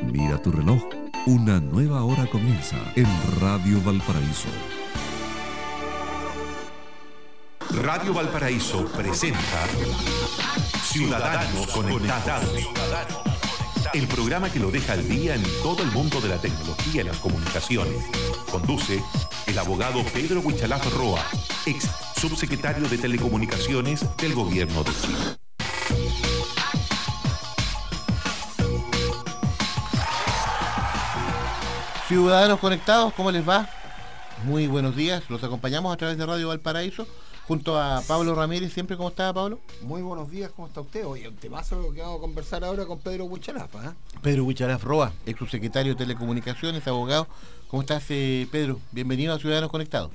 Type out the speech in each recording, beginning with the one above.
Mira tu reloj. Una nueva hora comienza en Radio Valparaíso. Radio Valparaíso presenta Ciudadanos Conectados. El programa que lo deja al día en todo el mundo de la tecnología y las comunicaciones. Conduce el abogado Pedro Huichalaf Roa, ex subsecretario de Telecomunicaciones del gobierno de Chile. Ciudadanos conectados, ¿cómo les va? Muy buenos días, los acompañamos a través de Radio Valparaíso junto a Pablo Ramírez, siempre, ¿cómo está Pablo? Muy buenos días, ¿cómo está usted? Oye, un temazo que vamos a conversar ahora con Pedro Huichalaf, ¿eh? Pedro Huichalaf Roa, ex subsecretario de Telecomunicaciones, abogado. ¿Cómo estás, eh, Pedro? Bienvenido a Ciudadanos Conectados.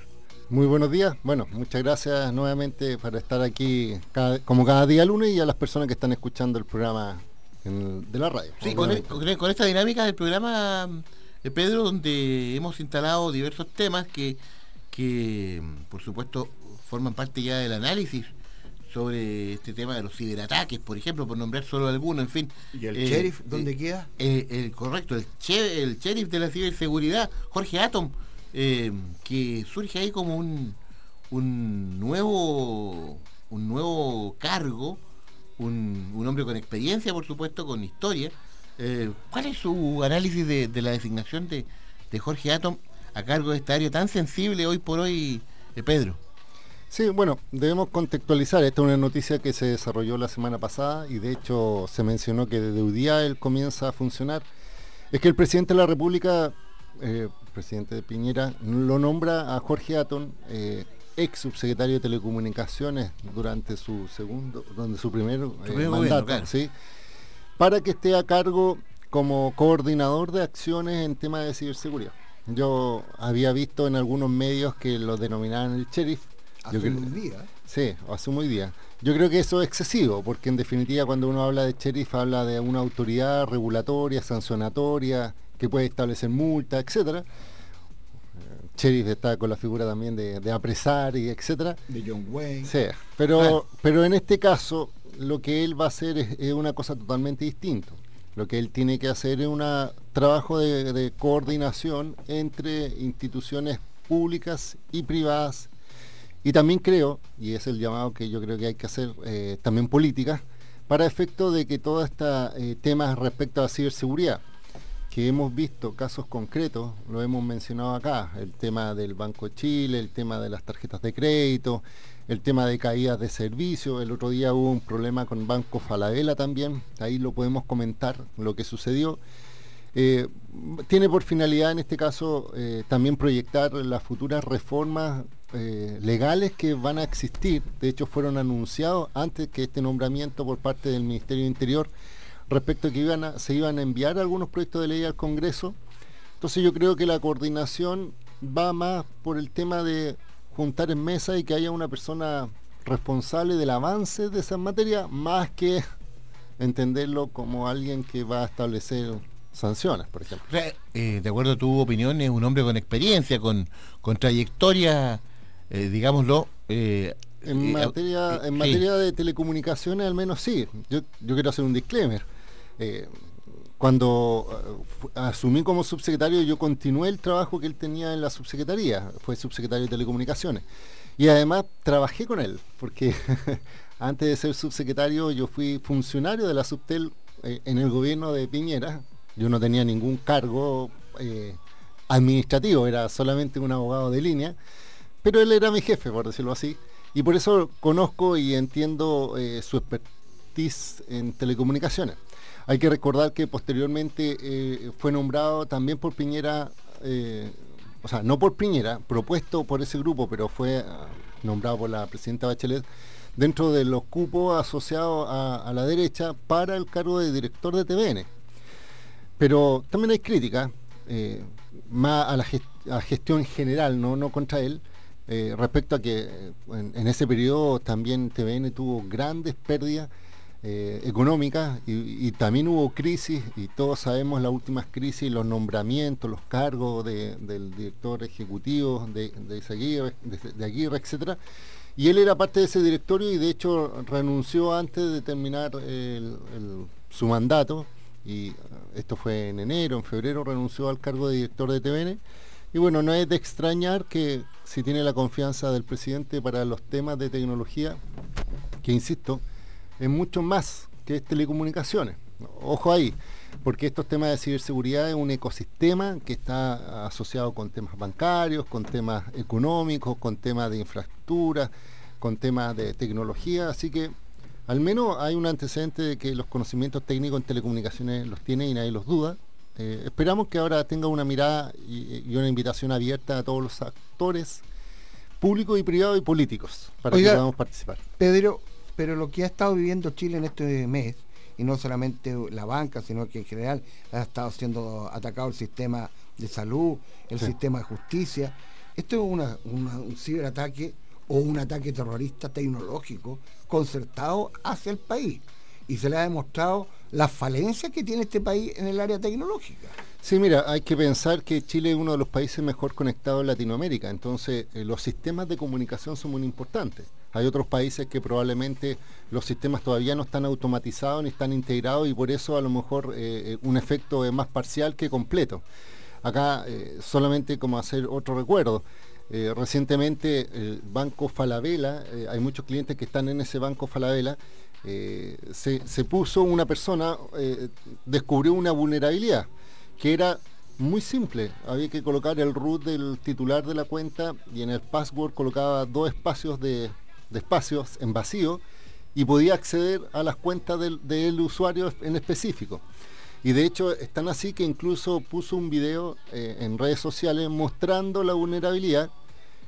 Muy buenos días. Bueno, muchas gracias nuevamente por estar aquí como cada día lunes y a las personas que están escuchando el programa de la radio. Sí, con, con, esta dinámica del programa eh, Pedro, donde hemos instalado diversos temas que, que, por supuesto, forman parte ya del análisis sobre este tema de los ciberataques, por ejemplo, por nombrar solo alguno, en fin. ¿Y el eh, sheriff dónde eh, queda? el correcto, el, el sheriff de la ciberseguridad, Jorge Atom, que surge ahí como un, un nuevo un nuevo cargo, un, un hombre con experiencia, por supuesto, con historia, eh, ¿Cuál es su análisis de, la designación de, Jorge Atom a cargo de esta área tan sensible hoy por hoy, de Pedro? Sí, bueno, debemos contextualizar. Esta es una noticia que se desarrolló la semana pasada y de hecho se mencionó que desde día él comienza a funcionar. Es que el presidente de la República, eh, presidente de Piñera, lo nombra a Jorge Atom, eh, ex subsecretario de Telecomunicaciones durante su segundo, donde su primer, mandato, ¿sí? Para que esté a cargo como coordinador de acciones en temas de ciberseguridad. Yo había visto en algunos medios que lo denominaban el sheriff. Hace muy día. Sí, hace muy día. Yo creo que eso es excesivo, porque en definitiva cuando uno habla de sheriff habla de una autoridad regulatoria, sancionatoria, que puede establecer multas, etcétera. Sheriff está con la figura también de, apresar y etcétera. De John Wayne. Sí, pero, pero en este caso lo que él va a hacer es, una cosa totalmente distinta. Lo que él tiene que hacer es un trabajo de, coordinación entre instituciones públicas y privadas. Y también creo, y es el llamado que yo creo que hay que hacer eh, también política, para efecto de que todos estos eh, temas respecto a la ciberseguridad, que hemos visto casos concretos, lo hemos mencionado acá, el tema del Banco de Chile, el tema de las tarjetas de crédito, el tema de caídas de servicio. El otro día hubo un problema con Banco Falabella también, ahí lo podemos comentar, lo que sucedió. Eh, tiene por finalidad en este caso eh, también proyectar las futuras reformas eh, legales que van a existir. De hecho, fueron anunciados antes que este nombramiento por parte del Ministerio de Interior respecto a que iban se iban a enviar algunos proyectos de ley al Congreso. Entonces yo creo que la coordinación va más por el tema de juntar en mesa y que haya una persona responsable del avance de esa materia, más que entenderlo como alguien que va a establecer sanciones, por ejemplo. Eh, de acuerdo a tu opinión, es un hombre con experiencia, con, con trayectoria, eh, digámoslo. Eh, en materia, en materia de telecomunicaciones, al menos sí. Yo, yo quiero hacer un disclaimer cuando eh, asumí como subsecretario, yo continué el trabajo que él tenía en la subsecretaría, fue subsecretario de Telecomunicaciones. Y además trabajé con él, porque antes de ser subsecretario yo fui funcionario de la Subtel eh, en el gobierno de Piñera. Yo no tenía ningún cargo eh, administrativo, era solamente un abogado de línea, pero él era mi jefe, por decirlo así. Y por eso conozco y entiendo su expertise en telecomunicaciones. Hay que recordar que posteriormente eh, fue nombrado también por Piñera, eh, o sea, no por Piñera, propuesto por ese grupo, pero fue ah, nombrado por la presidenta Bachelet dentro de los cupos asociados a, la derecha para el cargo de director de TVN. Pero también hay crítica, eh, más a la gestión general, no, no contra él, respecto a que en, ese periodo también TVN tuvo grandes pérdidas eh, económica y, también hubo crisis y todos sabemos las últimas crisis, los nombramientos, los cargos del director ejecutivo de, de, Aguirre, de, Aguirre, etcétera. Y él era parte de ese directorio y de hecho renunció antes de terminar su mandato y uh, esto fue en enero, en febrero renunció al cargo de director de TVN. Y bueno, no es de extrañar que si tiene la confianza del presidente para los temas de tecnología, que insisto, es mucho más que telecomunicaciones. Ojo ahí, porque estos temas de ciberseguridad es un ecosistema que está asociado con temas bancarios, con temas económicos, con temas de infraestructura, con temas de tecnología, así que al menos hay un antecedente de que los conocimientos técnicos en telecomunicaciones los tiene y nadie los duda. Eh, esperamos que ahora tenga una mirada y, y, una invitación abierta a todos los actores públicos y privados y políticos para Oiga, que podamos participar. Pedro, pero lo que ha estado viviendo Chile en este mes, y no solamente la banca, sino que en general ha estado siendo atacado el sistema de salud, el Sí. sistema de justicia. Esto es una- una- un ciberataque o un ataque terrorista tecnológico concertado hacia el país. Y se le ha demostrado las falencias que tiene este país en el área tecnológica. Sí, mira, hay que pensar que Chile es uno de los países mejor conectados en Latinoamérica, entonces eh, los sistemas de comunicación son muy importantes. Hay otros países que probablemente los sistemas todavía no están automatizados ni están integrados y por eso a lo mejor eh, eh, un efecto es más parcial que completo. Acá eh, solamente como hacer otro recuerdo. recientemente el Banco Falabella, hay muchos clientes que están en ese Banco Falabella, se, se puso una persona, descubrió una vulnerabilidad que era muy simple. Había que colocar el root del titular de la cuenta y en el password colocaba dos espacios de, de espacios en vacío y podía acceder a las cuentas del, del usuario en específico. Y de hecho están así que incluso puso un video eh, en redes sociales mostrando la vulnerabilidad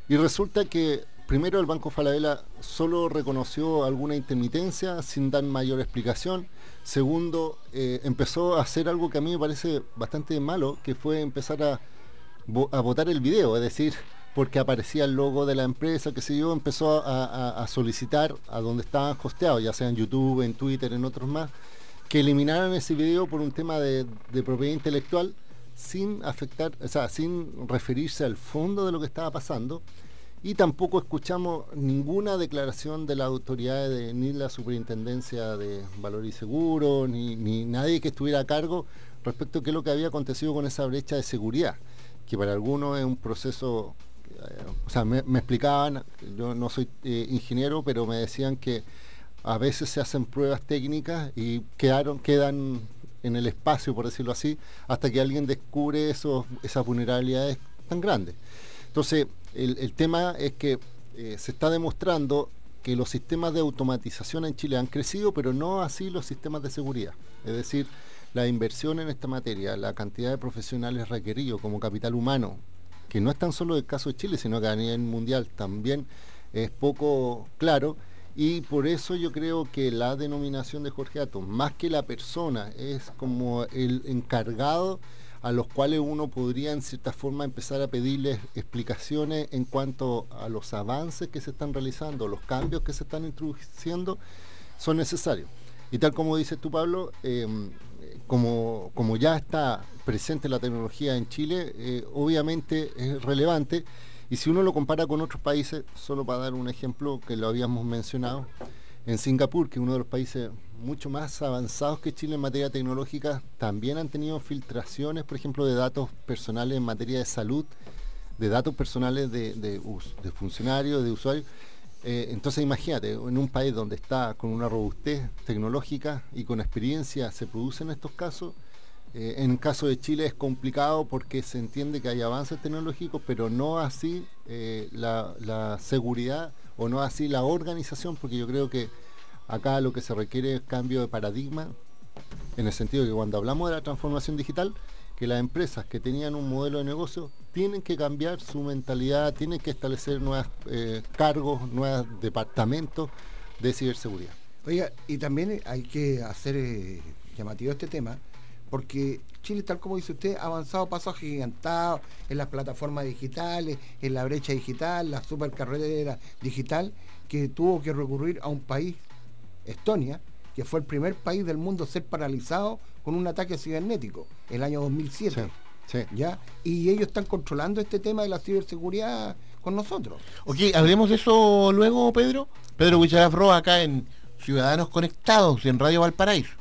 y resulta que primero el Banco Falabella solo reconoció alguna intermitencia sin dar mayor explicación. Segundo, eh, empezó a hacer algo que a mí me parece bastante malo, que fue empezar a, a votar el video, es decir, porque aparecía el logo de la empresa, que sé yo, empezó a, solicitar a donde estaban hosteados, ya sea en YouTube, en Twitter, en otros más, que eliminaran ese video por un tema de, propiedad intelectual sin afectar, o sea, sin referirse al fondo de lo que estaba pasando. Y tampoco escuchamos ninguna declaración de la autoridad de ni la superintendencia de valor y seguro, ni, ni nadie que estuviera a cargo respecto a qué es lo que había acontecido con esa brecha de seguridad, que para algunos es un proceso, o sea, me, me explicaban, yo no soy eh, ingeniero, pero me decían que a veces se hacen pruebas técnicas y quedaron, quedan en el espacio, por decirlo así, hasta que alguien descubre esos, esas vulnerabilidades tan grandes. Entonces, el, el tema es que eh, se está demostrando que los sistemas de automatización en Chile han crecido, pero no así los sistemas de seguridad. Es decir, la inversión en esta materia, la cantidad de profesionales requeridos como capital humano, que no es tan solo el caso de Chile, sino que a nivel mundial también es poco claro. Y por eso yo creo que la denominación de Jorge Atom, más que la persona, es como el encargado a los cuales uno podría en cierta forma empezar a pedirles explicaciones en cuanto a los avances que se están realizando, los cambios que se están introduciendo, son necesarios. Y tal como dices tú, Pablo, eh, como, como ya está presente la tecnología en Chile, eh, obviamente es relevante. Y si uno lo compara con otros países, solo para dar un ejemplo que lo habíamos mencionado, en Singapur, que es uno de los países mucho más avanzados que Chile en materia tecnológica, también han tenido filtraciones, por ejemplo, de datos personales en materia de salud, de datos personales de, funcionarios, de usuarios. Eh, entonces imagínate, en un país donde está con una robustez tecnológica y con experiencia se producen estos casos, eh, en el caso de Chile es complicado porque se entiende que hay avances tecnológicos, pero no así eh, la, seguridad o no así la organización, porque yo creo que acá lo que se requiere es cambio de paradigma, en el sentido de que cuando hablamos de la transformación digital, que las empresas que tenían un modelo de negocio tienen que cambiar su mentalidad, tienen que establecer nuevos cargos, nuevos departamentos de ciberseguridad. Oiga, y también hay que hacer eh, llamativo este tema, porque Chile, tal como dice usted, ha avanzado pasos agigantados en las plataformas digitales, en la brecha digital, la supercarrera digital, que tuvo que recurrir a un país, Estonia, que fue el primer país del mundo a ser paralizado con un ataque cibernético, el año 2007. Sí, sí. ¿ya? Y ellos están controlando este tema de la ciberseguridad con nosotros. Ok, hablemos de eso luego, Pedro. Pedro Huicharaf acá en Ciudadanos Conectados en Radio Valparaíso.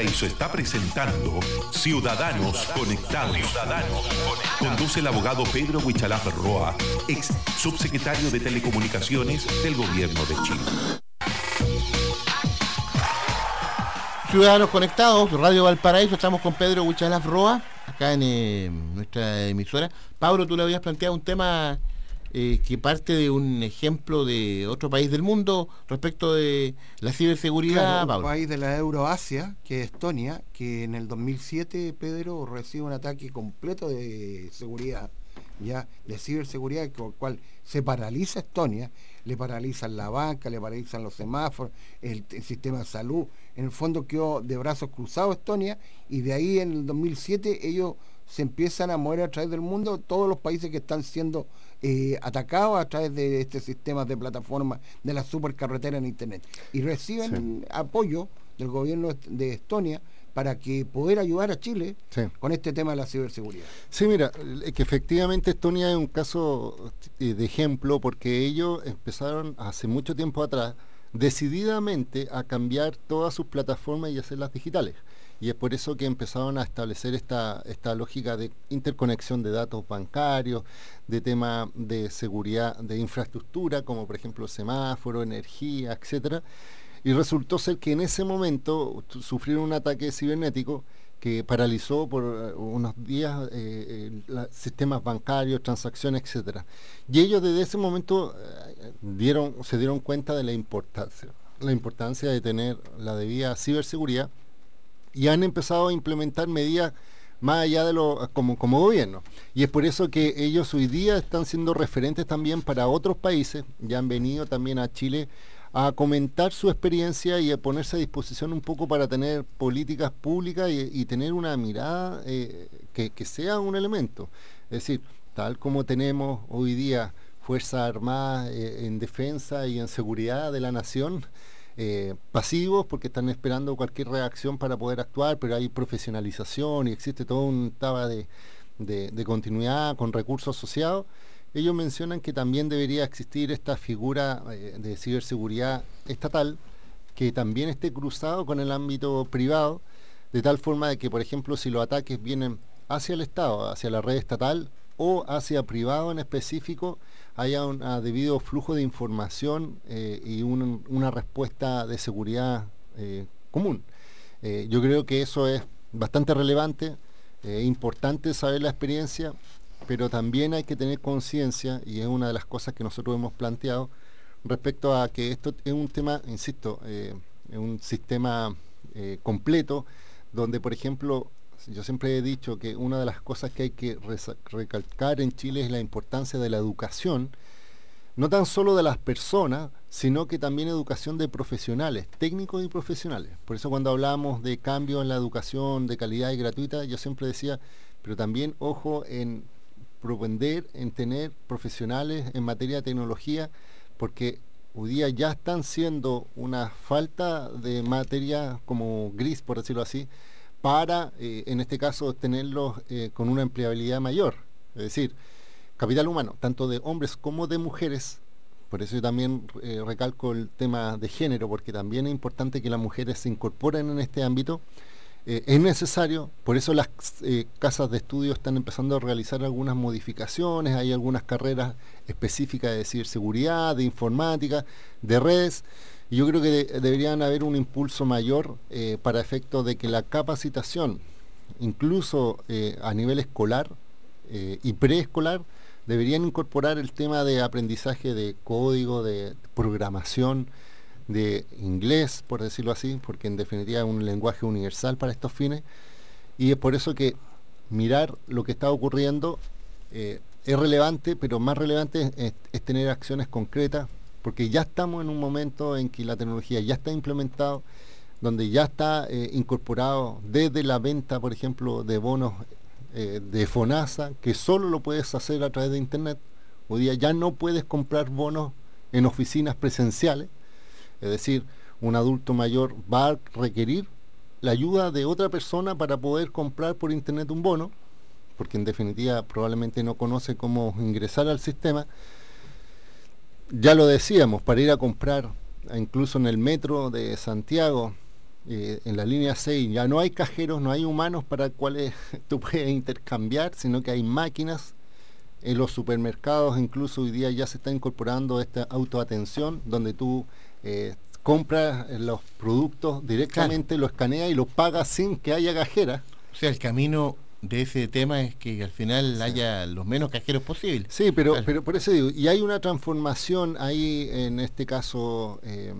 Valparaíso está presentando Ciudadanos Conectados. Conduce el abogado Pedro Huichalaf Roa, ex subsecretario de Telecomunicaciones del Gobierno de Chile. Ciudadanos Conectados, Radio Valparaíso, estamos con Pedro Huichalaf Roa, acá en eh, nuestra emisora. Pablo, tú le habías planteado un tema eh, que parte de un ejemplo de otro país del mundo respecto de la ciberseguridad. un país de la Euroasia, que es Estonia, que en el 2007, Pedro, recibe un ataque completo de seguridad, ya de ciberseguridad, con el cual se paraliza Estonia, le paralizan la banca, le paralizan los semáforos, el, el sistema de salud. En el fondo quedó de brazos cruzados Estonia y de ahí en el 2007 ellos se empiezan a mover a través del mundo todos los países que están siendo eh, atacados a través de este sistema de plataformas de la supercarretera en Internet. Y reciben apoyo del gobierno de Estonia para que poder ayudar a Chile con este tema de la ciberseguridad. Sí, mira, que efectivamente Estonia es un caso eh, de ejemplo porque ellos empezaron hace mucho tiempo atrás decididamente a cambiar todas sus plataformas y hacerlas digitales y es por eso que empezaron a establecer esta, esta lógica de interconexión de datos bancarios, de tema de seguridad de infraestructura, como por ejemplo semáforo, energía, etcétera. Y resultó ser que en ese momento sufrieron un ataque cibernético que paralizó por eh, unos días eh, sistemas bancarios, transacciones, etcétera. Y ellos desde ese momento eh, dieron, se dieron cuenta de la importancia, la importancia de tener la debida ciberseguridad y han empezado a implementar medidas más allá de lo como, como gobierno. Y es por eso que ellos hoy día están siendo referentes también para otros países, ya han venido también a Chile a comentar su experiencia y a ponerse a disposición un poco para tener políticas públicas y, tener una mirada eh, que, sea un elemento. Es decir, tal como tenemos hoy día Fuerzas Armadas eh, en defensa y en seguridad de la nación, eh, pasivos porque están esperando cualquier reacción para poder actuar, pero hay profesionalización y existe todo un taba de, continuidad con recursos asociados. Ellos mencionan que también debería existir esta figura eh, de ciberseguridad estatal que también esté cruzado con el ámbito privado, de tal forma de que, por ejemplo, si los ataques vienen hacia el Estado, hacia la red estatal o hacia privado en específico, haya un debido flujo de información eh, y una respuesta de seguridad eh, común. Yo creo que eso es bastante relevante, importante saber la experiencia, pero también hay que tener conciencia, y es una de las cosas que nosotros hemos planteado, respecto a que esto es un tema, insisto, es un sistema completo, donde por ejemplo yo siempre he dicho que una de las cosas que hay que recalcar en Chile es la importancia de la educación, no tan solo de las personas, sino que también educación de profesionales, técnicos y profesionales. Por eso cuando hablamos de cambios en la educación de calidad y gratuita, yo siempre decía, pero también ojo en propender en tener profesionales en materia de tecnología, porque hoy día ya están siendo una falta de materia como gris, por decirlo así, para, eh, en este caso, tenerlos eh, con una empleabilidad mayor. Es decir, capital humano, tanto de hombres como de mujeres. Por eso yo también eh, recalco el tema de género, porque también es importante que las mujeres se incorporen en este ámbito. Es necesario, por eso las casas de estudio están empezando a realizar algunas modificaciones, hay algunas carreras específicas de ciberseguridad, de informática, de redes, yo creo que deberían haber un impulso mayor eh, para efecto de que la capacitación, incluso eh, a nivel escolar eh, y preescolar, deberían incorporar el tema de aprendizaje de código, de programación, de inglés, por decirlo así, porque en definitiva es un lenguaje universal para estos fines. Y es por eso que mirar lo que está ocurriendo es relevante, pero más relevante es tener acciones concretas porque ya estamos en un momento en que la tecnología ya está implementado, donde ya está eh, incorporado desde la venta, por ejemplo, de bonos eh, de FONASA, que solo lo puedes hacer a través de Internet. Hoy día ya no puedes comprar bonos en oficinas presenciales, es decir, un adulto mayor va a requerir la ayuda de otra persona para poder comprar por Internet un bono, porque en definitiva probablemente no conoce cómo ingresar al sistema ya lo decíamos, para ir a comprar, incluso en el metro de Santiago, eh, en la línea 6 ya no hay cajeros, no hay humanos para cuales tú puedes intercambiar, sino que hay máquinas. En los supermercados incluso hoy día ya se está incorporando esta autoatención donde tú eh, compras los productos directamente, lo escaneas y los pagas sin que haya cajera. O sea, el camino de ese tema es que al final haya los menos cajeros posibles. Sí, pero, pero por eso digo, y hay una transformación ahí en este caso eh,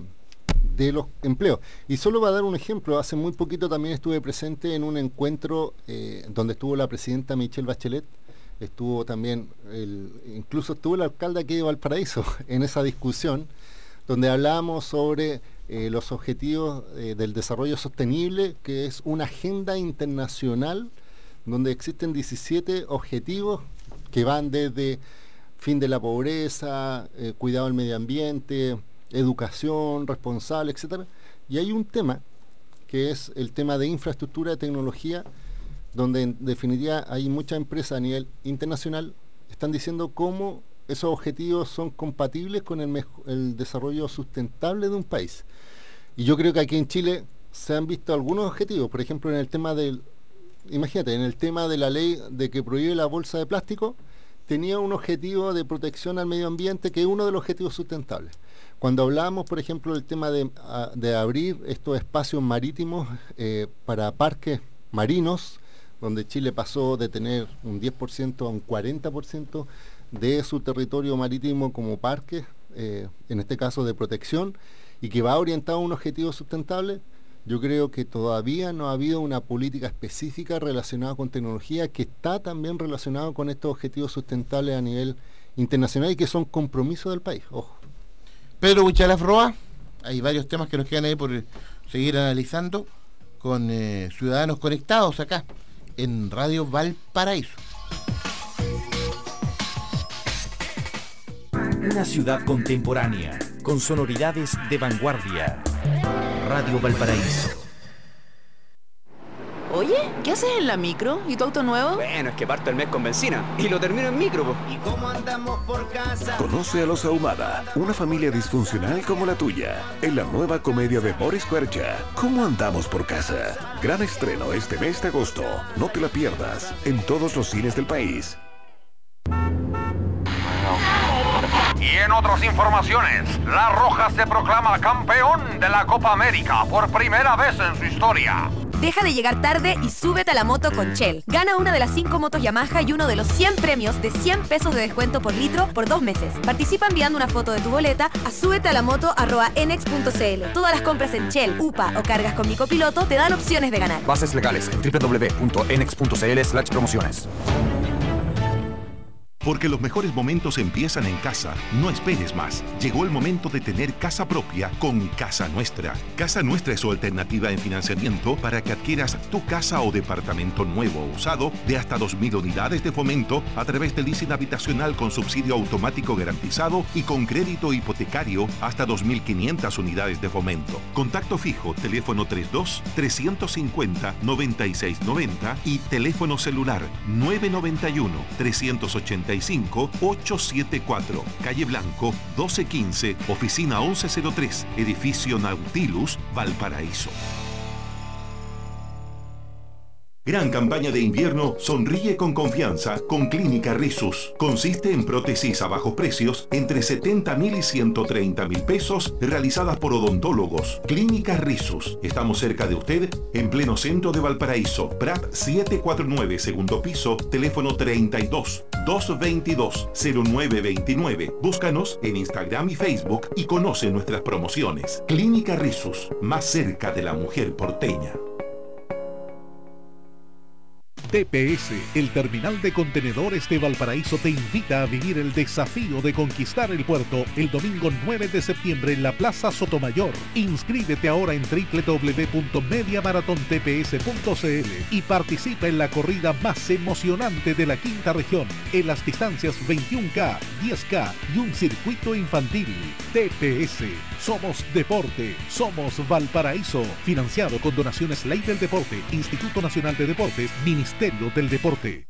de los empleos. Y solo va a dar un ejemplo, hace muy poquito también estuve presente en un encuentro eh, donde estuvo la presidenta Michelle Bachelet, estuvo también, el, incluso estuvo el alcalde aquí de Valparaíso en esa discusión, donde hablábamos sobre eh, los objetivos eh, del desarrollo sostenible, que es una agenda internacional donde existen 17 objetivos que van desde fin de la pobreza, cuidado del medio ambiente, educación responsable, etcétera. Y hay un tema que es el tema de infraestructura de tecnología, donde en definitiva hay muchas empresas a nivel internacional están diciendo cómo esos objetivos son compatibles con el, desarrollo sustentable de un país. Y yo creo que aquí en Chile se han visto algunos objetivos, por ejemplo, en el tema del, imagínate, en el tema de la ley de que prohíbe la bolsa de plástico, tenía un objetivo de protección al medio ambiente que es uno de los objetivos sustentables. Cuando hablábamos, por ejemplo, del tema de, ah, abrir estos espacios marítimos eh, para parques marinos, donde Chile pasó de tener un 10% a un 40% de su territorio marítimo como parque, eh, en este caso de protección, y que va orientado a un objetivo sustentable, yo creo que todavía no ha habido una política específica relacionada con tecnología que está también relacionado con estos objetivos sustentables a nivel internacional y que son compromisos del país. Ojo. Pedro Buchalaf Roa, hay varios temas que nos quedan ahí por seguir analizando con eh, ciudadanos conectados acá en Radio Valparaíso. Una ciudad contemporánea, con sonoridades de vanguardia. Radio Valparaíso. Oye, ¿qué haces en la micro? ¿Y tu auto nuevo? Bueno, es que parto el mes con benzina y lo termino en micro. ¿Y cómo andamos por casa? Conoce a los Ahumada, una familia disfuncional como la tuya, en la nueva comedia de Boris Cuercha, ¿Cómo andamos por casa? Gran estreno este mes de agosto. No te la pierdas en todos los cines del país. Y en otras informaciones, La Roja se proclama campeón de la Copa América por primera vez en su historia. Deja de llegar tarde y súbete a la moto con Shell. Gana una de las 5 motos Yamaha y uno de los 100 premios de 100 pesos de descuento por litro por dos meses. Participa enviando una foto de tu boleta a súbete a la moto enex.cl. Todas las compras en Shell, UPA o cargas con mi copiloto te dan opciones de ganar. Bases legales en www.enex.cl promociones. Porque los mejores momentos empiezan en casa. No esperes más. Llegó el momento de tener casa propia con Casa Nuestra. Casa Nuestra es su alternativa en financiamiento para que adquieras tu casa o departamento nuevo o usado de hasta 2.000 unidades de fomento a través del leasing habitacional con subsidio automático garantizado y con crédito hipotecario hasta 2.500 unidades de fomento. Contacto fijo, teléfono 32 350 9690 y teléfono celular 991 380 874, calle Blanco, 1215, oficina 1103, edificio Nautilus, Valparaíso. Gran campaña de invierno Sonríe con confianza con Clínica Risus. Consiste en prótesis a bajos precios entre 70 mil y 130 mil pesos realizadas por odontólogos. Clínica Risus. Estamos cerca de usted en pleno centro de Valparaíso. PRAP 749 segundo piso, teléfono 32 222 0929. Búscanos en Instagram y Facebook y conoce nuestras promociones. Clínica Risus. Más cerca de la mujer porteña. TPS, el terminal de contenedores de Valparaíso, te invita a vivir el desafío de conquistar el puerto el domingo 9 de septiembre en la Plaza Sotomayor. Inscríbete ahora en www.mediamaratontps.cl y participa en la corrida más emocionante de la quinta región, en las distancias 21K, 10K y un circuito infantil. TPS, somos deporte, somos Valparaíso, financiado con donaciones Ley del Deporte, Instituto Nacional de Deportes, Ministerio del Deporte.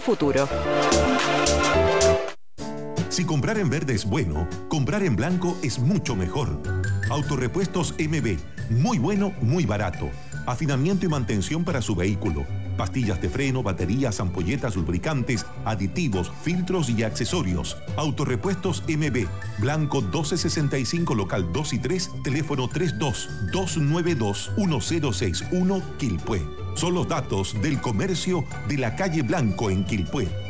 futuro. Si comprar en verde es bueno, comprar en blanco es mucho mejor. Autorepuestos MB, muy bueno, muy barato. Afinamiento y mantención para su vehículo. Pastillas de freno, baterías, ampolletas, lubricantes, aditivos, filtros y accesorios. Autorepuestos MB, Blanco 1265, local 2 y 3, teléfono 32-292-1061, Quilpué. Son los datos del comercio de la calle Blanco en Quilpué.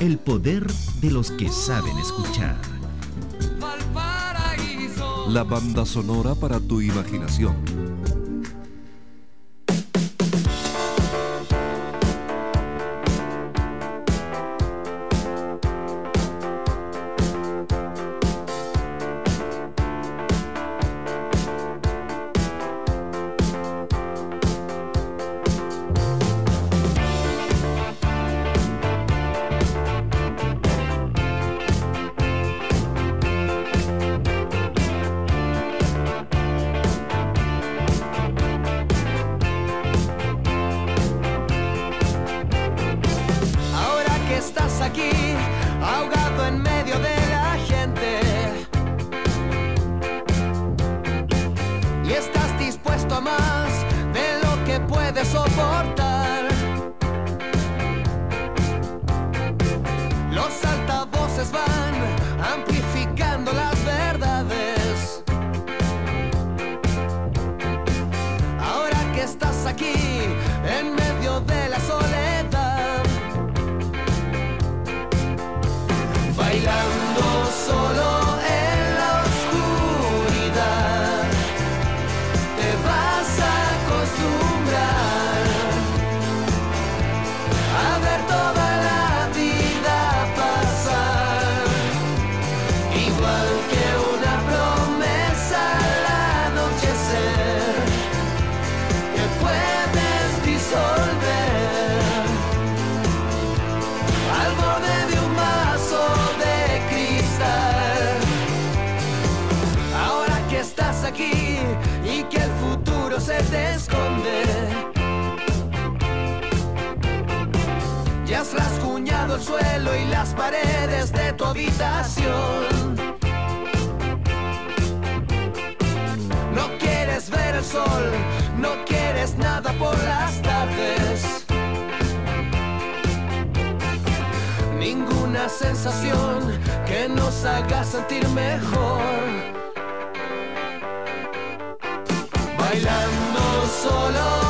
El poder de los que saben escuchar. La banda sonora para tu imaginación. tomar. Y las paredes de tu habitación. No quieres ver el sol, no quieres nada por las tardes. ninguna sensación que nos haga sentir mejor. Bailando solo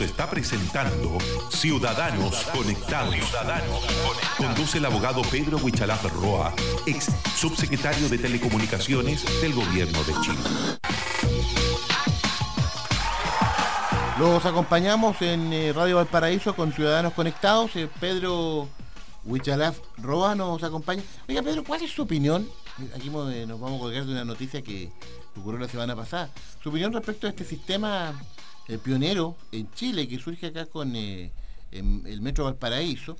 Está presentando Ciudadanos Conectados. Conduce el abogado Pedro Huichalaf Roa, ex subsecretario de Telecomunicaciones del Gobierno de Chile. Los acompañamos en eh, Radio Valparaíso con Ciudadanos Conectados. Eh, Pedro Huichalaf Roa nos acompaña. Oiga, Pedro, ¿cuál es su opinión? Aquí eh, nos vamos a colgar de una noticia que ocurrió la semana pasada. Su opinión respecto a este sistema eh, pionero en Chile que surge acá con eh, en el Metro Valparaíso,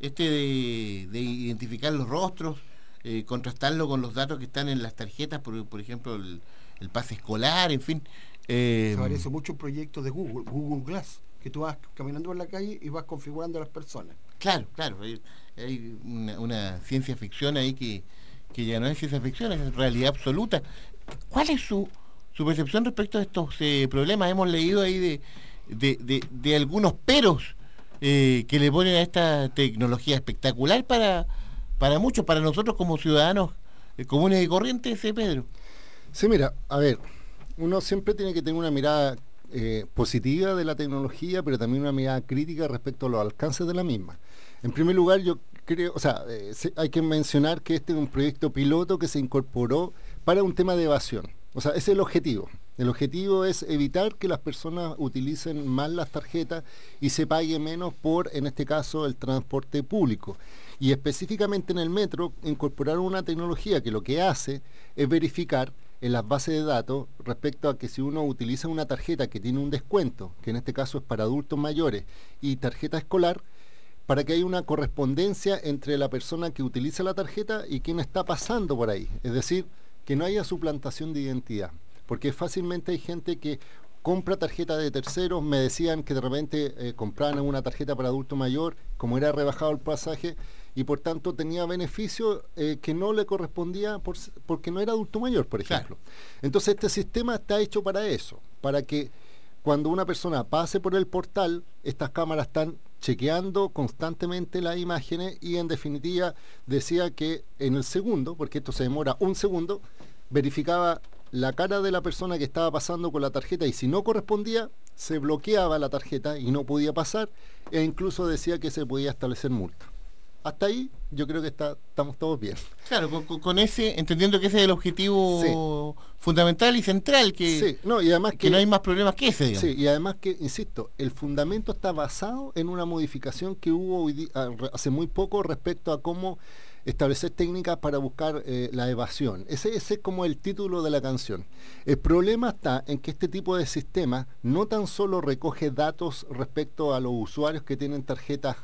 este de, de identificar los rostros, eh, contrastarlo con los datos que están en las tarjetas, por, por ejemplo, el, el pase escolar, en fin. Eh, Se parece mucho a un proyecto de Google, Google Glass, que tú vas caminando por la calle y vas configurando a las personas. Claro, claro. Hay, hay una, una ciencia ficción ahí que, que ya no es ciencia ficción, es realidad absoluta. ¿Cuál es su, su percepción respecto a estos eh, problemas? Hemos leído ahí de, de, de- algunos peros eh, que le ponen a esta tecnología espectacular para, para muchos, para nosotros como ciudadanos eh, comunes y corrientes, eh, Pedro. Sí, mira, a ver, uno siempre tiene que tener una mirada positiva de la tecnología, pero también una mirada crítica respecto a los alcances de la misma. En primer lugar, yo creo, o sea, se- hay que mencionar que este es un proyecto piloto que se incorporó para un tema de evasión. O sea, ese es el objetivo. El objetivo es evitar que las personas utilicen mal las tarjetas y se pague menos por, en este caso, el transporte público. Y específicamente en el metro incorporaron una tecnología que lo que hace es verificar en las bases de datos respecto a que si uno utiliza una tarjeta que tiene un descuento, que en este caso es para adultos mayores, y tarjeta escolar, para que haya una correspondencia entre la persona que utiliza la tarjeta y quien está pasando por ahí. Es decir, que no haya suplantación de identidad. Porque fácilmente hay gente que compra tarjeta de terceros, me decían que de repente eh, compraban una tarjeta para adulto mayor, como era rebajado el pasaje, y por tanto tenía beneficio eh, que no le correspondía por porque no era adulto mayor, por ejemplo. Entonces este sistema está hecho para eso, para que cuando una persona pase por el portal, estas cámaras están chequeando constantemente las imágenes y en definitiva decía que en el segundo, porque esto se demora un segundo, verificaba la cara de la persona que estaba pasando con la tarjeta y si no correspondía, se bloqueaba la tarjeta y no podía pasar e incluso decía que se podía establecer multa. Hasta ahí yo creo que está, estamos todos bien. Claro, con, ese, entendiendo que ese es el objetivo fundamental y central, que, Sí, no, y además que no hay más problemas que ese, digamos. Sí, y además que, insisto, el fundamento está basado en una modificación que hubo hoy hace muy poco respecto a cómo establecer técnicas para buscar eh, la evasión. Ese, ese es como el título de la canción. El problema está en que este tipo de sistema no tan solo recoge datos respecto a los usuarios que tienen tarjetas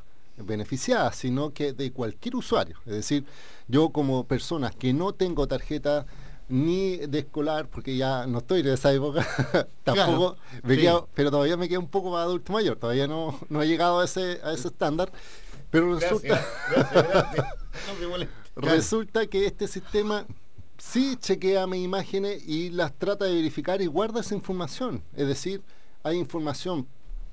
beneficiadas, sino que de cualquier usuario. Es decir, yo como persona que no tengo tarjeta ni de escolar, porque ya no estoy de esa época, tampoco, Claro, me sí. quedo- pero todavía me queda un poco más adulto mayor, todavía no, no he llegado a ese, a ese estándar, pero resulta, resulta que este sistema sí chequea mis imágenes y las trata de verificar y guarda esa información. Es decir, hay información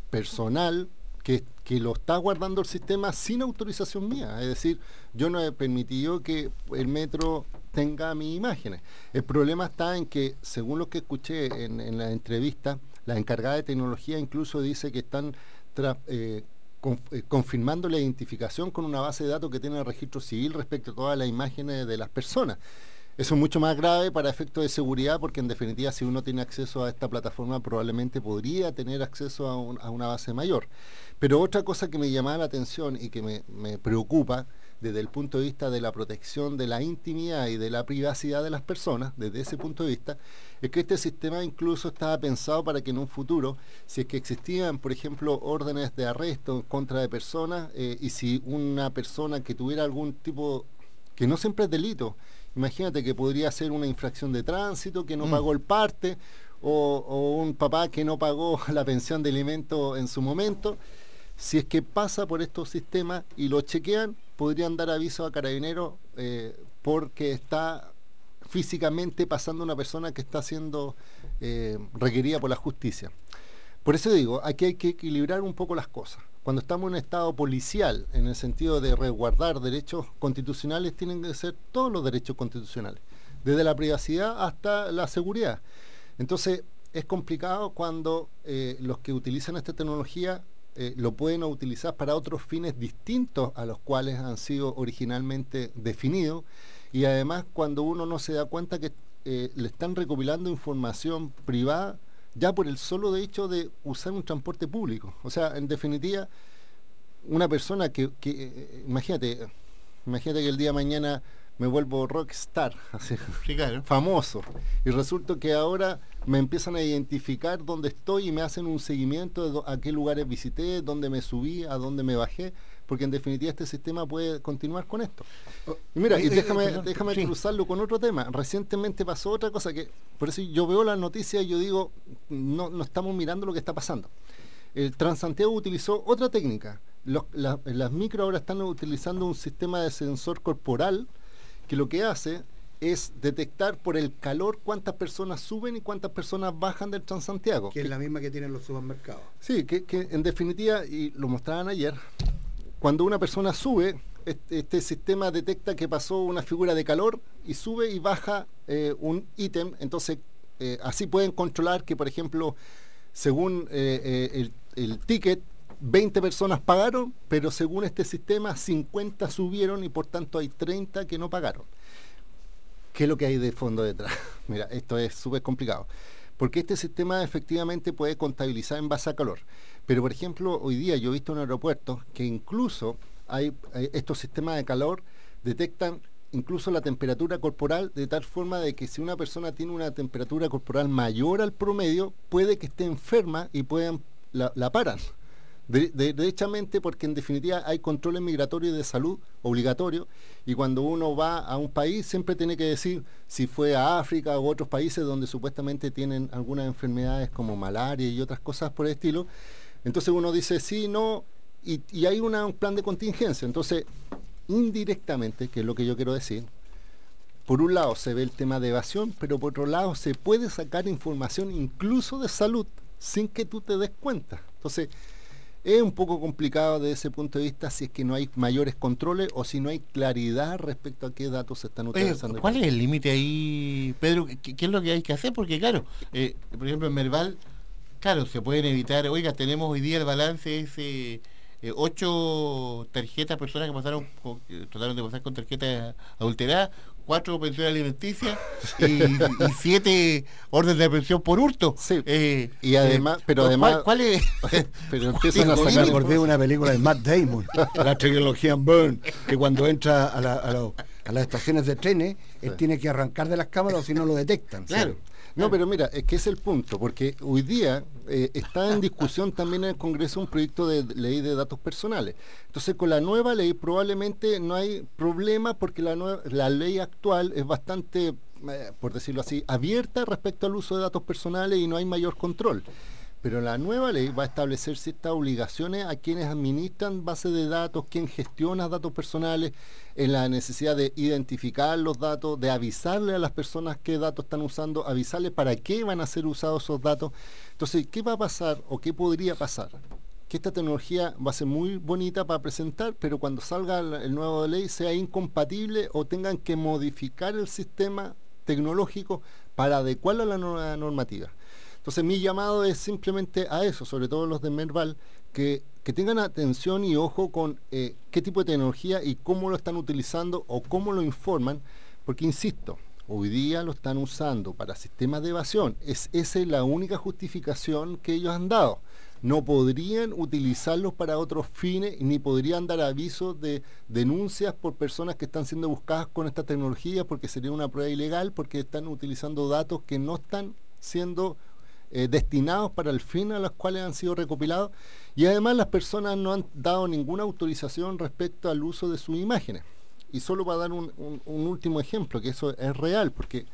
personal que, que lo está guardando el sistema sin autorización mía. Es decir, yo no he permitido que el metro tenga mis imágenes. El problema está en que, según lo que escuché en, la entrevista, la encargada de tecnología incluso dice que están eh, eh, confirmando la identificación con una base de datos que tiene el registro civil respecto a todas las imágenes de las personas. Eso es mucho más grave para efectos de seguridad porque en definitiva si uno tiene acceso a esta plataforma probablemente podría tener acceso a, un- a una base mayor. Pero otra cosa que me llamaba la atención y que me, me preocupa desde el punto de vista de la protección de la intimidad y de la privacidad de las personas, desde ese punto de vista, es que este sistema incluso estaba pensado para que en un futuro, si es que existían, por ejemplo, órdenes de arresto en contra de personas, eh, y si una persona que tuviera algún tipo, que no siempre es delito, imagínate que podría ser una infracción de tránsito, que no Mm. pagó el parte, o, o un papá que no pagó la pensión de alimento en su momento, si es que pasa por estos sistemas y lo chequean, podrían dar aviso a carabineros eh, porque está físicamente pasando una persona que está siendo eh, requerida por la justicia. Por eso digo, aquí hay que equilibrar un poco las cosas. Cuando estamos en un estado policial, en el sentido de resguardar derechos constitucionales, tienen que ser todos los derechos constitucionales, desde la privacidad hasta la seguridad. Entonces, es complicado cuando eh, los que utilizan esta tecnología eh, lo pueden utilizar para otros fines distintos a los cuales han sido originalmente definidos y además cuando uno no se da cuenta que eh, le están recopilando información privada ya por el solo hecho de usar un transporte público. O sea, en definitiva, una persona que, que imagínate, imagínate que el día de mañana me vuelvo rockstar, así, famoso. Y resulta que ahora me empiezan a identificar dónde estoy y me hacen un seguimiento de a qué lugares visité, dónde me subí, a dónde me bajé, porque en definitiva este sistema puede continuar con esto. Oh, y mira, y déjame, déjame cruzarlo con otro tema. Recientemente pasó otra cosa que, por eso yo veo las noticias y yo digo, no, no estamos mirando lo que está pasando. El Transantiago utilizó otra técnica. las micro ahora están utilizando un sistema de sensor corporal que lo que hace es detectar por el calor cuántas personas suben y cuántas personas bajan del Transantiago. Que es la misma que tienen los supermercados. Sí, que, en definitiva, y lo mostraban ayer, cuando una persona sube, este, sistema detecta que pasó una figura de calor y sube y baja eh, un ítem, entonces eh, así pueden controlar que, por ejemplo, según eh, el, el ticket 20 personas pagaron, pero según este sistema 50 subieron y por tanto hay 30 que no pagaron. ¿Qué es lo que hay de fondo detrás? Mira, esto es súper complicado. Porque este sistema efectivamente puede contabilizar en base a calor. Pero por ejemplo, hoy día yo he visto en aeropuertos que incluso hay, hay estos sistemas de calor detectan incluso la temperatura corporal de tal forma de que si una persona tiene una temperatura corporal mayor al promedio, puede que esté enferma y puedan la, la paran. De, derechamente porque en definitiva hay controles migratorios de salud obligatorios y cuando uno va a un país siempre tiene que decir si fue a África u otros países donde supuestamente tienen algunas enfermedades como malaria y otras cosas por el estilo. Entonces uno dice sí, no, y, hay un plan de contingencia. Entonces, indirectamente, que es lo que yo quiero decir, por un lado se ve el tema de evasión, pero por otro lado se puede sacar información incluso de salud sin que tú te des cuenta. Entonces, es un poco complicado desde ese punto de vista si es que no hay mayores controles o si no hay claridad respecto a qué datos se están utilizando. ¿Cuál es el límite ahí, Pedro? ¿Qué, es lo que hay que hacer? Porque claro, eh, por ejemplo en Merval, claro, se pueden evitar, oiga, tenemos hoy día el balance ese... Eh, ocho tarjetas, personas que pasaron, trataron de pasar con tarjetas adulteradas, cuatro pensiones alimenticias y, siete órdenes de pensión por hurto. Sí. Eh, y además, pero además. ¿Cuál, es? pero empiezan a sacar. Recordé una película de Matt Damon, la tecnología en Burn, que cuando entra a, a, las estaciones de trenes, él tiene que arrancar de las cámaras o si no lo detectan. Claro. No, pero mira, es que es el punto, porque hoy día eh, está en discusión también en el Congreso un proyecto de ley de datos personales. Entonces, con la nueva ley probablemente no hay problema porque la, la ley actual es bastante, eh, por decirlo así, abierta respecto al uso de datos personales y no hay mayor control. Pero la nueva ley va a establecer ciertas obligaciones a quienes administran bases de datos, quien gestiona datos personales, en la necesidad de identificar los datos, de avisarle a las personas qué datos están usando, avisarles para qué van a ser usados esos datos. Entonces, ¿qué va a pasar o qué podría pasar? Que esta tecnología va a ser muy bonita para presentar, pero cuando salga el nuevo de ley sea incompatible o tengan que modificar el sistema tecnológico para adecuarlo a la nueva normativa. Entonces mi llamado es simplemente a eso, sobre todo los de Merval, que, tengan atención y ojo con eh, qué tipo de tecnología y cómo lo están utilizando o cómo lo informan, porque insisto, hoy día lo están usando para sistemas de evasión. Es, esa es la única justificación que ellos han dado. No podrían utilizarlos para otros fines ni podrían dar avisos de denuncias por personas que están siendo buscadas con esta tecnología porque sería una prueba ilegal porque están utilizando datos que no están siendo eh, destinados para el fin a los cuales han sido recopilados y además las personas no han dado ninguna autorización respecto al uso de sus imágenes. Y solo para dar un, último ejemplo, que eso es real, porque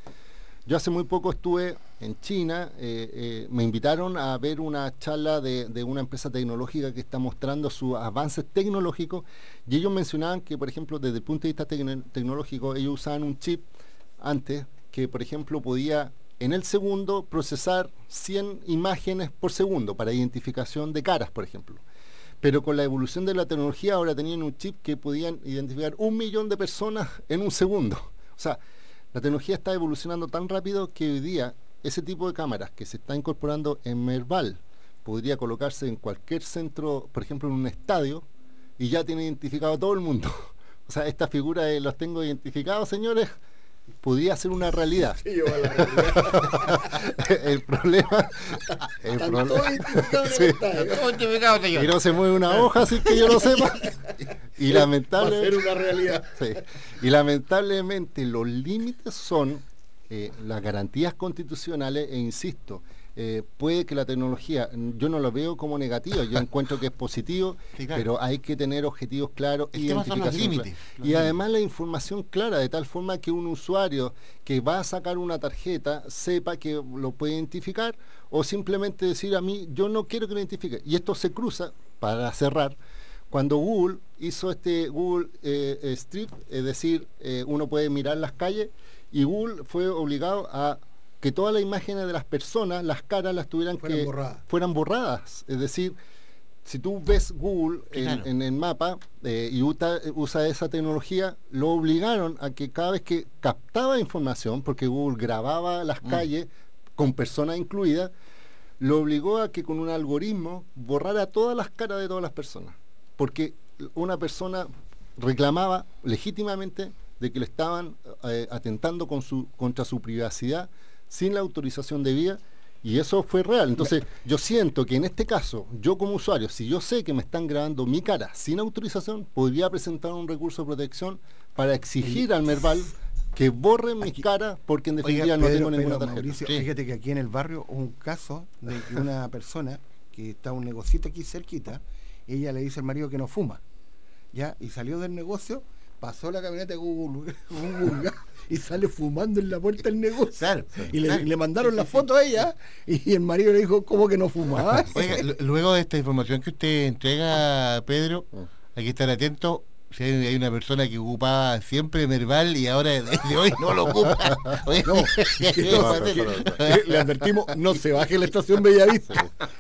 yo hace muy poco estuve en China, eh, eh, me invitaron a ver una charla de, de, una empresa tecnológica que está mostrando sus avances tecnológicos y ellos mencionaban que, por ejemplo, desde el punto de vista tecnológico, ellos usaban un chip antes que, por ejemplo, podía en el segundo procesar 100 imágenes por segundo para identificación de caras, por ejemplo. Pero con la evolución de la tecnología ahora tenían un chip que podían identificar un millón de personas en un segundo. O sea, la tecnología está evolucionando tan rápido que hoy día ese tipo de cámaras que se está incorporando en Merval podría colocarse en cualquier centro, por ejemplo en un estadio, y ya tiene identificado a todo el mundo. O sea, esta figura de los tengo identificados, señores, podría ser una realidad. Sí, yo a la realidad. el problema. El Sí. Y no se mueve una hoja sin que yo lo sepa. Y Va a lamentable, ser una realidad. Sí. Y lamentablemente los límites son eh, las garantías constitucionales e insisto, eh, puede que la tecnología, yo no lo veo como negativo, yo encuentro que es positivo, Sí, claro. pero hay que tener objetivos claros, los identificación clara. y además la información clara, de tal forma que un usuario que va a sacar una tarjeta sepa que lo puede identificar o simplemente decir a mí, yo no quiero que lo identifique. Y esto se cruza, para cerrar, cuando Google hizo este Google eh, Street, es decir, eh, uno puede mirar las calles, y Google fue obligado a que todas las imágenes de las personas, las caras, las tuvieran Fueran que borradas. fueran borradas. Es decir, si tú ves Google en, Claro. en el mapa eh, y usa esa tecnología, lo obligaron a que cada vez que captaba información, porque Google grababa las calles con personas incluidas, lo obligó a que con un algoritmo borrara todas las caras de todas las personas. Porque una persona reclamaba legítimamente de que le estaban eh, atentando con su, contra su privacidad sin la autorización debida y eso fue real. Entonces yo siento que en este caso, yo como usuario, si yo sé que me están grabando mi cara sin autorización, podría presentar un recurso de protección para exigir al Merval que borren mi cara porque en definitiva no Pedro, tengo ninguna Pedro, tarjeta. Mauricio, Sí. fíjate que aquí en el barrio hubo un caso de que una persona que está un negocito aquí cerquita, ella le dice al marido que no fuma, ¿ya? Y salió del negocio, pasó la camioneta de Google, Google, y sale fumando en la puerta del negocio. Claro, y le, claro. le mandaron la foto a ella y el marido le dijo, ¿cómo que no fumaba? Oiga, lu- luego de esta información que usted entrega, Pedro, hay que estar atento. Si hay, hay una persona que ocupaba siempre Merval y ahora desde hoy no lo ocupa. Oye, No, le- advertimos, no se baje la estación Bellavista.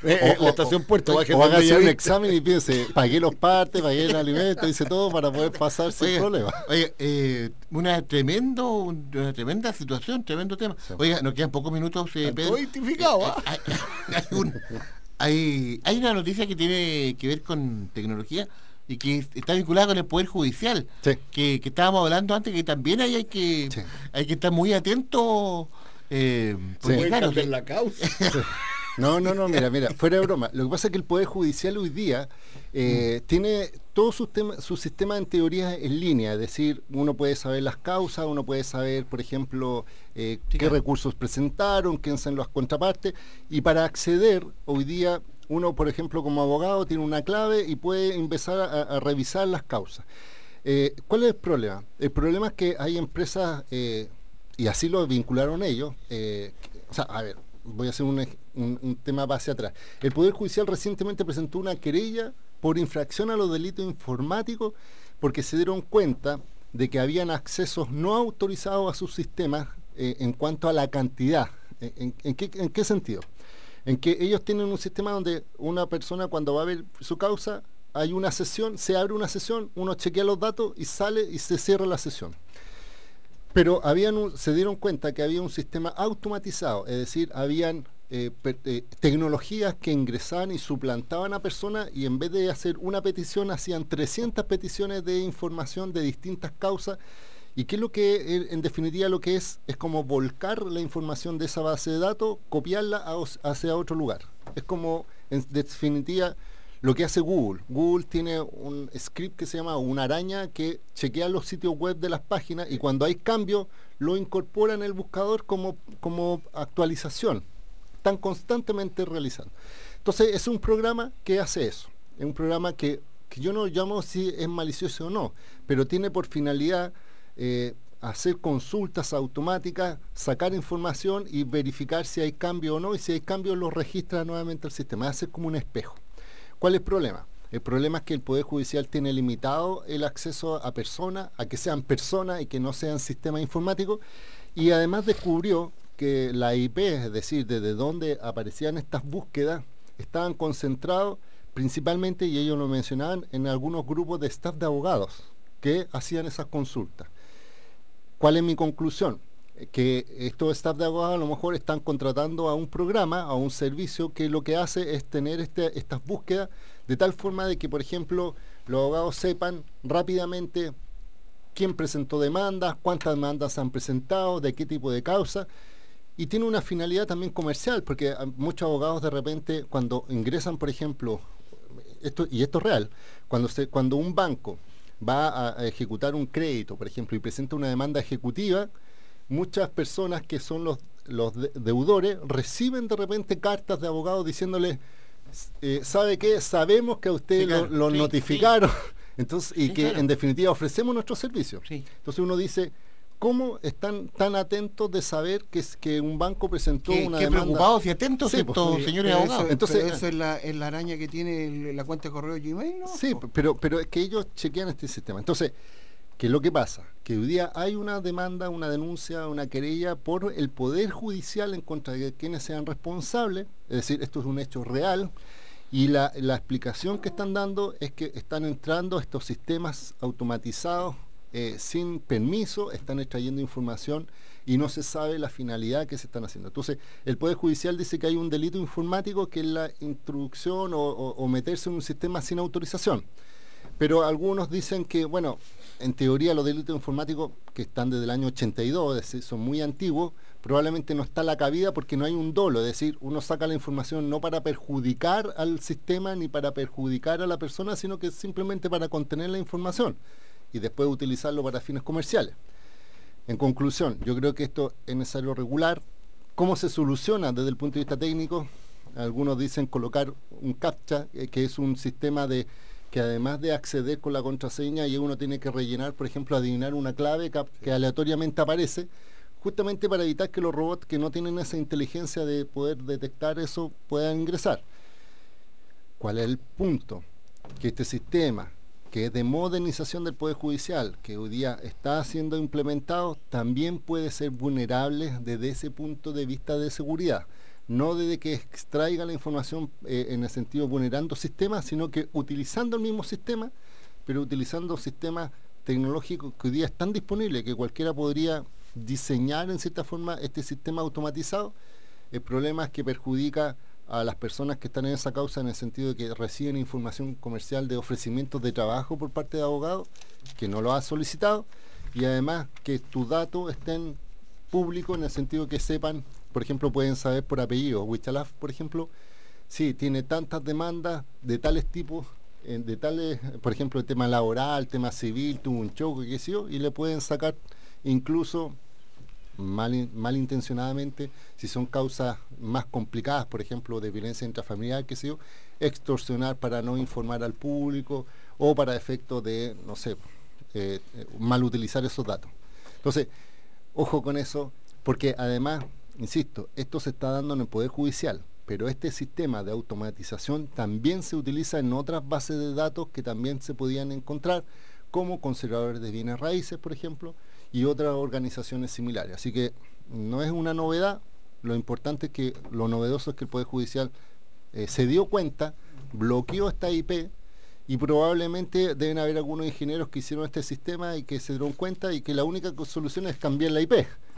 Eh, eh, la estación Puerto, baje o hágase un examen y piense, pagué los partes, pagué el alimento, hice todo para poder pasar sin Oiga, problema. Oiga, eh, una tremendo, una tremenda situación, tremendo tema. Oiga, nos quedan pocos minutos, eh, Pedro. identificado, ¿ah? Hay, hay un- hay- hay una noticia que tiene que ver con tecnología y que está vinculada con el Poder Judicial, Sí. que, que estábamos hablando antes, que también ahí hay que, Sí. hay que estar muy atentos. Eh, porque, claro, la causa. No, no, no, mira, mira, fuera de broma. Lo que pasa es que el Poder Judicial hoy día eh, tiene todo su, tema- su sistema en teoría en línea, es decir, uno puede saber las causas, uno puede saber, por ejemplo, eh, Sí, qué claro. recursos presentaron, quién son las contrapartes, y para acceder hoy día, uno, por ejemplo, como abogado, tiene una clave y puede empezar a, revisar las causas. Eh, ¿Cuál es el problema? El problema es que hay empresas, eh, y así lo vincularon ellos, eh, o sea, a ver, voy a hacer un, un- tema base atrás. El Poder Judicial recientemente presentó una querella por infracción a los delitos informáticos porque se dieron cuenta de que habían accesos no autorizados a sus sistemas en cuanto a la cantidad. ¿En, en- en qué, en qué sentido? En que ellos tienen un sistema donde una persona cuando va a ver su causa, hay una sesión, se abre una sesión, uno chequea los datos y sale y se cierra la sesión. Pero habían se dieron cuenta que había un sistema automatizado, es decir, habían eh, eh, tecnologías que ingresaban y suplantaban a personas y en vez de hacer una petición hacían 300 peticiones de información de distintas causas. ¿Y qué es lo que, en definitiva, lo que es? Es como volcar la información de esa base de datos, copiarla hacia otro lugar. Es como, en definitiva, lo que hace Google. Google tiene un script que se llama una araña que chequea los sitios web de las páginas y cuando hay cambios lo incorpora en el buscador como, como actualización. Están constantemente realizando. Entonces es un programa que hace eso. Es un programa que, que yo no llamo si es malicioso o no, pero tiene por finalidad eh, hacer consultas automáticas, sacar información y verificar si hay cambio o no, y si hay cambio lo registra nuevamente el sistema, hace como un espejo. ¿Cuál es el problema? El problema es que el Poder Judicial tiene limitado el acceso a personas, a que sean personas y que no sean sistemas informáticos, y además descubrió que la IP, es decir, desde donde aparecían estas búsquedas, estaban concentrados principalmente, y ellos lo mencionaban, en algunos grupos de staff de abogados que hacían esas consultas. ¿Cuál es mi conclusión? que estos staff de abogados a lo mejor están contratando a un programa, a un servicio que lo que hace es tener este, estas búsquedas de tal forma de que, por ejemplo, los abogados sepan rápidamente quién presentó demandas, cuántas demandas han presentado, de qué tipo de causa. Y tiene una finalidad también comercial, porque muchos abogados de repente, cuando ingresan, por ejemplo, esto, y esto es real, cuando, cuando un banco va a, ejecutar un crédito, por ejemplo, y presenta una demanda ejecutiva, muchas personas que son los, los deudores reciben de repente cartas de abogados diciéndole, eh, ¿sabe qué? Sabemos que a usted lo, notificaron. Entonces, y que en definitiva ofrecemos nuestro servicio. Entonces uno dice, ¿cómo están tan atentos de saber que, es, que un banco presentó una qué demanda? preocupados y atentos Sí, pues, estos sí. señores abogados. eso, Entonces- pero eso es la, es la araña que tiene el- la cuenta de correo Gmail, ¿no? Sí, pero, pero es que ellos chequean este sistema. Entonces, ¿qué es lo que pasa? Que hoy día hay una demanda, una denuncia, una querella por el Poder Judicial en contra de quienes sean responsables. Es decir, esto es un hecho real. Y la, la explicación que están dando es que están entrando estos sistemas automatizados eh, sin permiso, están extrayendo información y no se sabe la finalidad que se están haciendo. Entonces, el Poder Judicial dice que hay un delito informático que es la introducción o, o- meterse en un sistema sin autorización. Pero algunos dicen que, bueno, en teoría los delitos informáticos que están desde el año 82, es decir, son muy antiguos, probablemente no está la cabida porque no hay un dolo, es decir, uno saca la información no para perjudicar al sistema ni para perjudicar a la persona, sino que simplemente para contener la información y después utilizarlo para fines comerciales. En conclusión, yo creo que esto es necesario regular. ¿Cómo se soluciona desde el punto de vista técnico? Algunos dicen colocar un CAPTCHA, eh, que es un sistema de que además de acceder con la contraseña y uno tiene que rellenar, por ejemplo, adivinar una clave cap- que aleatoriamente aparece, justamente para evitar que los robots que no tienen esa inteligencia de poder detectar eso puedan ingresar. ¿Cuál es el punto? Que este sistema, que es de modernización del Poder Judicial, que hoy día está siendo implementado, también puede ser vulnerable desde ese punto de vista de seguridad. No desde que extraiga la información eh, en el sentido vulnerando sistemas, sino que utilizando el mismo sistema, pero utilizando sistemas tecnológicos que hoy día están disponibles, que cualquiera podría diseñar en cierta forma este sistema automatizado. El problema es que perjudica a las personas que están en esa causa en el sentido de que reciben información comercial de ofrecimientos de trabajo por parte de abogados que no lo ha solicitado y además que tus datos estén públicos en el sentido que sepan, por ejemplo, pueden saber por apellido. Wichalaf, por ejemplo, sí, tiene tantas demandas de tales tipos, eh, de tales, por ejemplo, el tema laboral, tema civil, tuvo un choque, qué sé yo, y le pueden sacar incluso mal, in- malintencionadamente, si son causas más complicadas, por ejemplo, de violencia intrafamiliar, qué sé extorsionar para no informar al público o para efectos de, no sé, eh, eh, mal utilizar esos datos. Entonces, ojo con eso, porque además, insisto, esto se está dando en el Poder Judicial, pero este sistema de automatización también se utiliza en otras bases de datos que también se podían encontrar, como conservadores de bienes raíces, por ejemplo, y otras organizaciones similares. Así que no es una novedad, lo importante es que lo novedoso es que el Poder Judicial eh, se dio cuenta, bloqueó esta IP y probablemente deben haber algunos ingenieros que hicieron este sistema y que se dieron cuenta y que la única solución es cambiar la IP,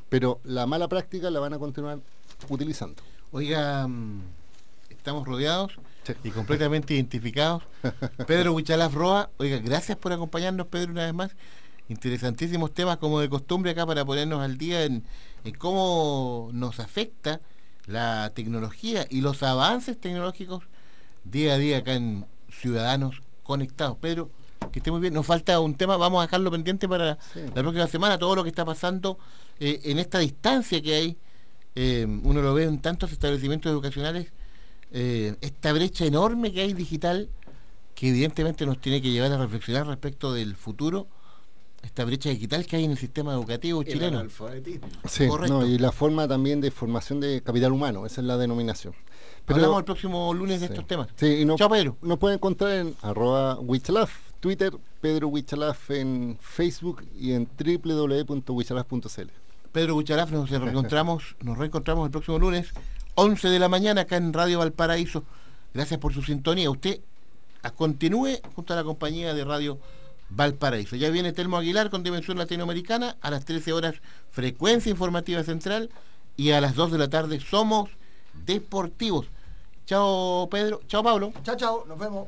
pero la mala práctica la van a continuar utilizando. Oiga, mm, estamos rodeados y completamente identificados. Pedro Huichalaf Roa, oiga, gracias por acompañarnos, Pedro, una vez más. Interesantísimos temas, como de costumbre, acá para ponernos al día en, en cómo nos afecta la tecnología y los avances tecnológicos día a día acá en Ciudadanos Conectados. Pedro, que esté muy bien. Nos falta un tema, vamos a dejarlo pendiente para la próxima semana, todo lo que está pasando eh, en esta distancia que hay. eh, uno lo ve en tantos establecimientos educacionales, eh, esta brecha enorme que hay digital, que evidentemente nos tiene que llevar a reflexionar respecto del futuro, esta brecha digital que hay en el sistema educativo El chileno. analfabetismo. Sí, Correcto. no, y la forma también de formación de capital humano, esa es la denominación. Hablamos el próximo lunes de estos temas. Sí, y no, Chao, Pedro. Nos pueden encontrar en arroba Wichalaf, Twitter, Pedro Wichalaf en Facebook y en www.wichalaf.cl. Pedro Bucharaf, nos reencontramos, nos reencontramos el próximo lunes, 11 de la mañana, acá en Radio Valparaíso. Gracias por su sintonía. Usted continúe junto a la compañía de Radio Valparaíso. Ya viene Telmo Aguilar con Dimensión Latinoamericana a las 13 horas Frecuencia Informativa Central y a las 2 de la tarde Somos Deportivos. Chao Pedro, chao Pablo. Chao, chao, nos vemos.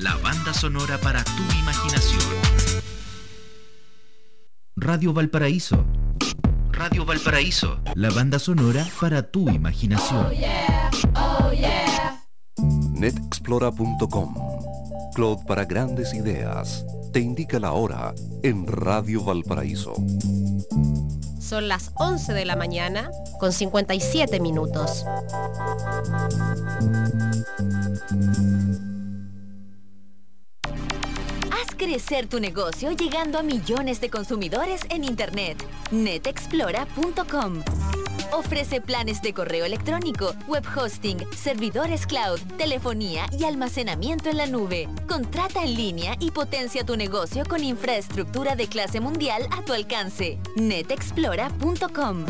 La banda sonora para tu imaginación. Radio Valparaíso. Radio Valparaíso. La banda sonora para tu imaginación. Netexplora.com Cloud para grandes ideas. Te indica la hora en Radio Valparaíso. Son las 11 de la mañana con 57 minutos. crecer tu negocio llegando a millones de consumidores en Internet. Netexplora.com Ofrece planes de correo electrónico, web hosting, servidores cloud, telefonía y almacenamiento en la nube. Contrata en línea y potencia tu negocio con infraestructura de clase mundial a tu alcance. Netexplora.com